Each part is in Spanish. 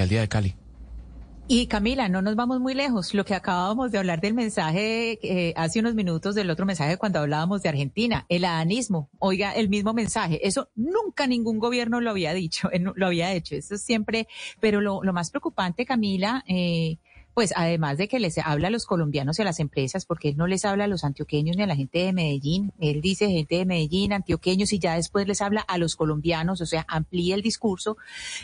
Alcaldía de Cali. Y Camila, no nos vamos muy lejos. Lo que acabábamos de hablar del mensaje eh, hace unos minutos del otro mensaje cuando hablábamos de Argentina, el adanismo. Oiga, el mismo mensaje. Eso nunca ningún gobierno lo había dicho, lo había hecho. Eso siempre, pero lo, lo más preocupante, Camila, eh, pues además de que les habla a los colombianos y a las empresas, porque él no les habla a los antioqueños ni a la gente de Medellín, él dice gente de Medellín, antioqueños, y ya después les habla a los colombianos, o sea, amplía el discurso.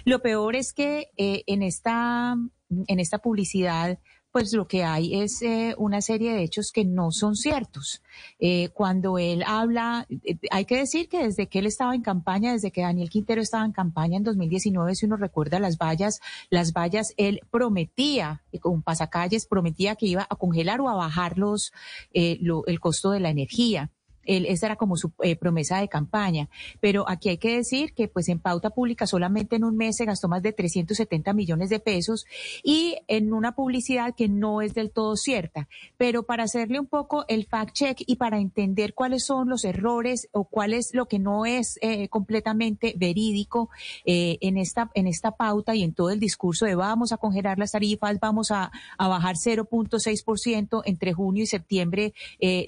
Lo peor es que eh, en esta en esta publicidad pues lo que hay es eh, una serie de hechos que no son ciertos. Eh, cuando él habla, eh, hay que decir que desde que él estaba en campaña, desde que Daniel Quintero estaba en campaña en 2019, si uno recuerda las vallas, las vallas, él prometía, con pasacalles, prometía que iba a congelar o a bajar los, el costo de la energía esa era como su eh, promesa de campaña. Pero aquí hay que decir que pues en pauta pública solamente en un mes se gastó más de 370 millones de pesos y en una publicidad que no es del todo cierta. Pero para hacerle un poco el fact check y para entender cuáles son los errores o cuál es lo que no es eh, completamente verídico eh, en esta en esta pauta y en todo el discurso de vamos a congelar las tarifas, vamos a, a bajar 0.6% entre junio y septiembre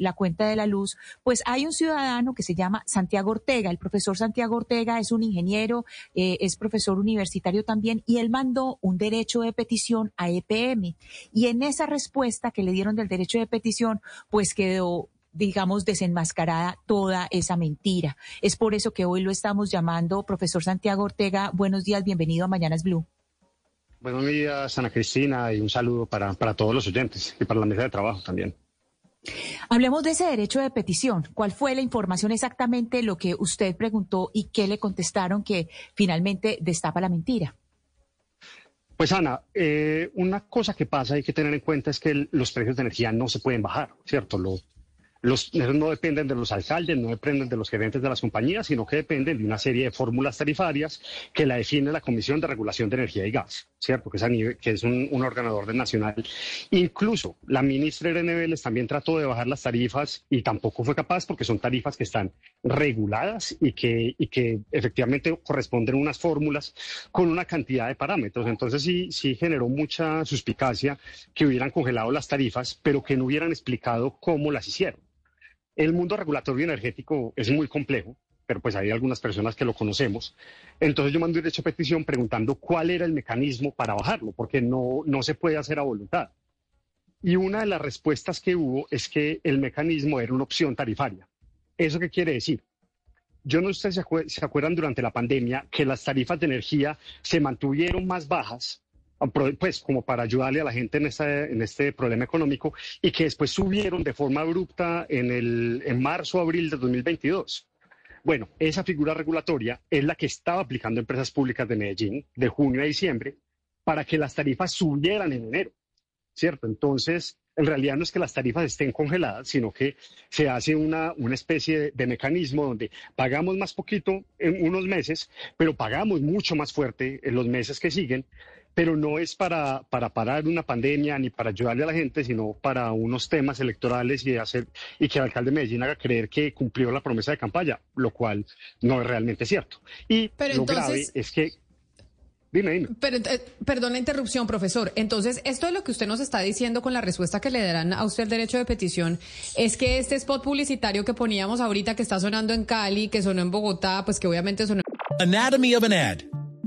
la cuenta de la luz, pues hay un ciudadano que se llama Santiago Ortega. El profesor Santiago Ortega es un ingeniero, eh, es profesor universitario también, y él mandó un derecho de petición a EPM. Y en esa respuesta que le dieron del derecho de petición, pues quedó digamos, desenmascarada toda esa mentira. Es por eso que hoy lo estamos llamando, profesor Santiago Ortega. Buenos días, bienvenido a Mañanas Blue. Buenos días, Ana Cristina, y un saludo para, para todos los oyentes y para la mesa de trabajo también. Hablemos de ese derecho de petición. ¿Cuál fue la información exactamente, lo que usted preguntó y qué le contestaron que finalmente destapa la mentira? Pues Ana, eh, una cosa que pasa hay que tener en cuenta es que los precios de energía no se pueden bajar, ¿cierto? Lo, los, no dependen de los alcaldes, no dependen de los gerentes de las compañías, sino que dependen de una serie de fórmulas tarifarias que la define la Comisión de Regulación de Energía y Gas, ¿cierto? Que es, que es un, un ordenador nacional. Incluso la ministra Irene Vélez también trató de bajar las tarifas y tampoco fue capaz porque son tarifas que están reguladas y que, y que efectivamente corresponden a unas fórmulas con una cantidad de parámetros. Entonces sí, sí generó mucha suspicacia que hubieran congelado las tarifas, pero que no hubieran explicado cómo las hicieron. El mundo regulatorio energético es muy complejo, pero pues hay algunas personas que lo conocemos. Entonces yo mandé un derecho a petición preguntando cuál era el mecanismo para bajarlo, porque no, no se puede hacer a voluntad. Y una de las respuestas que hubo es que el mecanismo era una opción tarifaria. ¿Eso qué quiere decir? Yo no sé si se acuerdan durante la pandemia que las tarifas de energía se mantuvieron más bajas pues como para ayudarle a la gente en, en este problema económico y que después subieron de forma abrupta en, el, en marzo, abril de 2022. Bueno, esa figura regulatoria es la que estaba aplicando empresas públicas de Medellín de junio a diciembre para que las tarifas subieran en enero, ¿cierto? Entonces, en realidad no es que las tarifas estén congeladas, sino que se hace una, una especie de, de, mecanismo donde pagamos más poquito en unos meses, pero pagamos mucho más fuerte en los meses que siguen pero no es para, para parar una pandemia ni para ayudarle a la gente, sino para unos temas electorales y, hacer, y que el alcalde de Medellín haga creer que cumplió la promesa de campaña, lo cual no es realmente cierto. Y lo grave es que Dime, dime. Pero, eh, perdón la interrupción, profesor. Entonces, esto es lo que usted nos está diciendo con la respuesta que le darán a usted el derecho de petición, es que este spot publicitario que poníamos ahorita, que está sonando en Cali, que sonó en Bogotá, pues que obviamente sonó... Anatomy of an ad.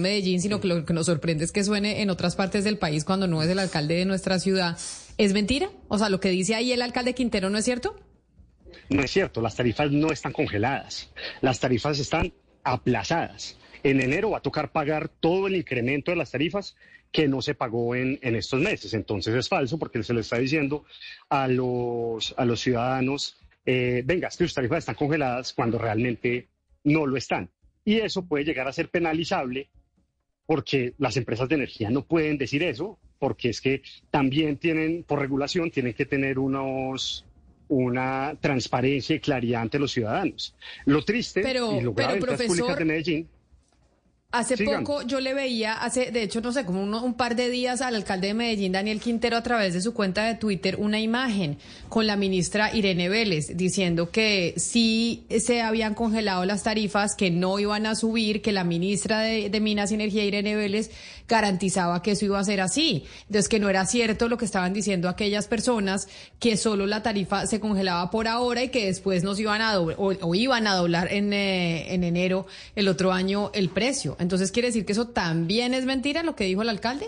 Medellín, sino que lo que nos sorprende es que suene en otras partes del país cuando no es el alcalde de nuestra ciudad. ¿Es mentira? O sea, lo que dice ahí el alcalde Quintero no es cierto. No es cierto, las tarifas no están congeladas, las tarifas están aplazadas. En enero va a tocar pagar todo el incremento de las tarifas que no se pagó en, en estos meses. Entonces es falso porque se le está diciendo a los, a los ciudadanos, eh, venga, es que sus tarifas están congeladas cuando realmente no lo están. Y eso puede llegar a ser penalizable porque las empresas de energía no pueden decir eso, porque es que también tienen, por regulación, tienen que tener unos, una transparencia y claridad ante los ciudadanos. Lo triste pero, y lo grave pero, públicas de Medellín Hace poco yo le veía, hace, de hecho, no sé, como un par de días al alcalde de Medellín, Daniel Quintero, a través de su cuenta de Twitter, una imagen con la ministra Irene Vélez diciendo que sí se habían congelado las tarifas, que no iban a subir, que la ministra de, de Minas y Energía, Irene Vélez, garantizaba que eso iba a ser así. Entonces, que no era cierto lo que estaban diciendo aquellas personas, que solo la tarifa se congelaba por ahora y que después nos iban a doblar, o, iban a doblar en, eh, en enero el otro año el precio. Entonces, ¿quiere decir que eso también es mentira lo que dijo el alcalde?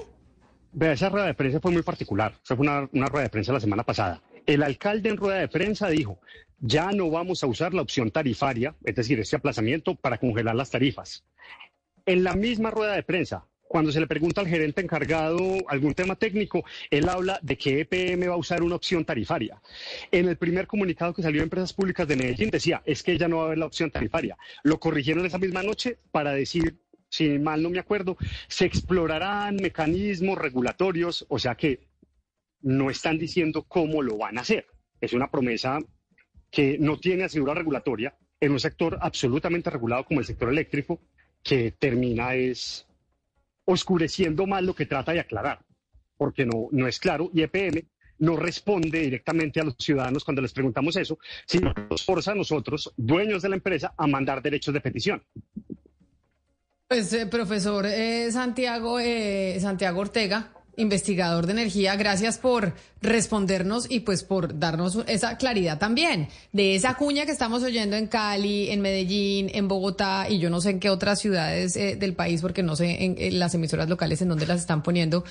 Vea, esa rueda de prensa fue muy particular. Esa fue una, una rueda de prensa la semana pasada. El alcalde en rueda de prensa dijo, ya no vamos a usar la opción tarifaria, es decir, este aplazamiento para congelar las tarifas. En la misma rueda de prensa, cuando se le pregunta al gerente encargado algún tema técnico, él habla de que EPM va a usar una opción tarifaria. En el primer comunicado que salió de Empresas Públicas de Medellín decía, es que ya no va a haber la opción tarifaria. Lo corrigieron esa misma noche para decir, si mal no me acuerdo, se explorarán mecanismos regulatorios, o sea que no están diciendo cómo lo van a hacer. Es una promesa que no tiene asegura regulatoria en un sector absolutamente regulado como el sector eléctrico, que termina es oscureciendo más lo que trata de aclarar, porque no, no es claro y EPM no responde directamente a los ciudadanos cuando les preguntamos eso, sino nos forza a nosotros, dueños de la empresa, a mandar derechos de petición. Pues, eh, profesor eh, Santiago, eh, Santiago Ortega, investigador de energía, gracias por respondernos y pues por darnos esa claridad también de esa cuña que estamos oyendo en Cali, en Medellín, en Bogotá y yo no sé en qué otras ciudades del país porque no sé en, en, las emisoras locales en dónde las están poniendo,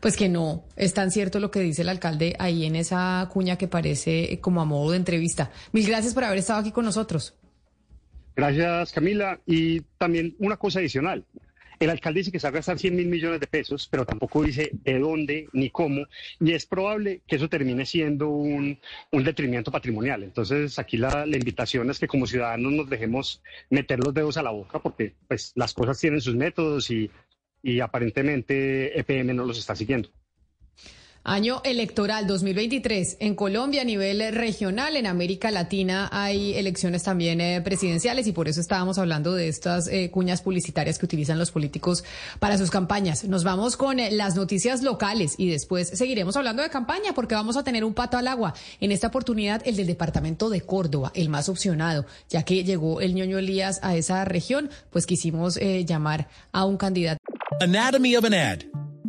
pues que no es tan cierto lo que dice el alcalde ahí en esa cuña que parece como a modo de entrevista. Mil gracias por haber estado aquí con nosotros. Gracias, Camila. Y también una cosa adicional. El alcalde dice que se va a gastar 100 mil millones de pesos, pero tampoco dice de dónde ni cómo, y es probable que eso termine siendo un, un detrimento patrimonial. Entonces, aquí la, invitación es que como ciudadanos nos dejemos meter los dedos a la boca, porque pues, las cosas tienen sus métodos y, y aparentemente EPM no los está siguiendo. Año electoral 2023 en Colombia a nivel regional, en América Latina hay elecciones también eh, presidenciales y por eso estábamos hablando de estas eh, cuñas publicitarias que utilizan los políticos para sus campañas. Nos vamos con eh, las noticias locales y después seguiremos hablando de campaña porque vamos a tener un pato al agua. En esta oportunidad el del departamento de Córdoba, el más opcionado, ya que llegó el ñoño Elías a esa región, pues quisimos llamar a un candidato. Anatomy of an ad.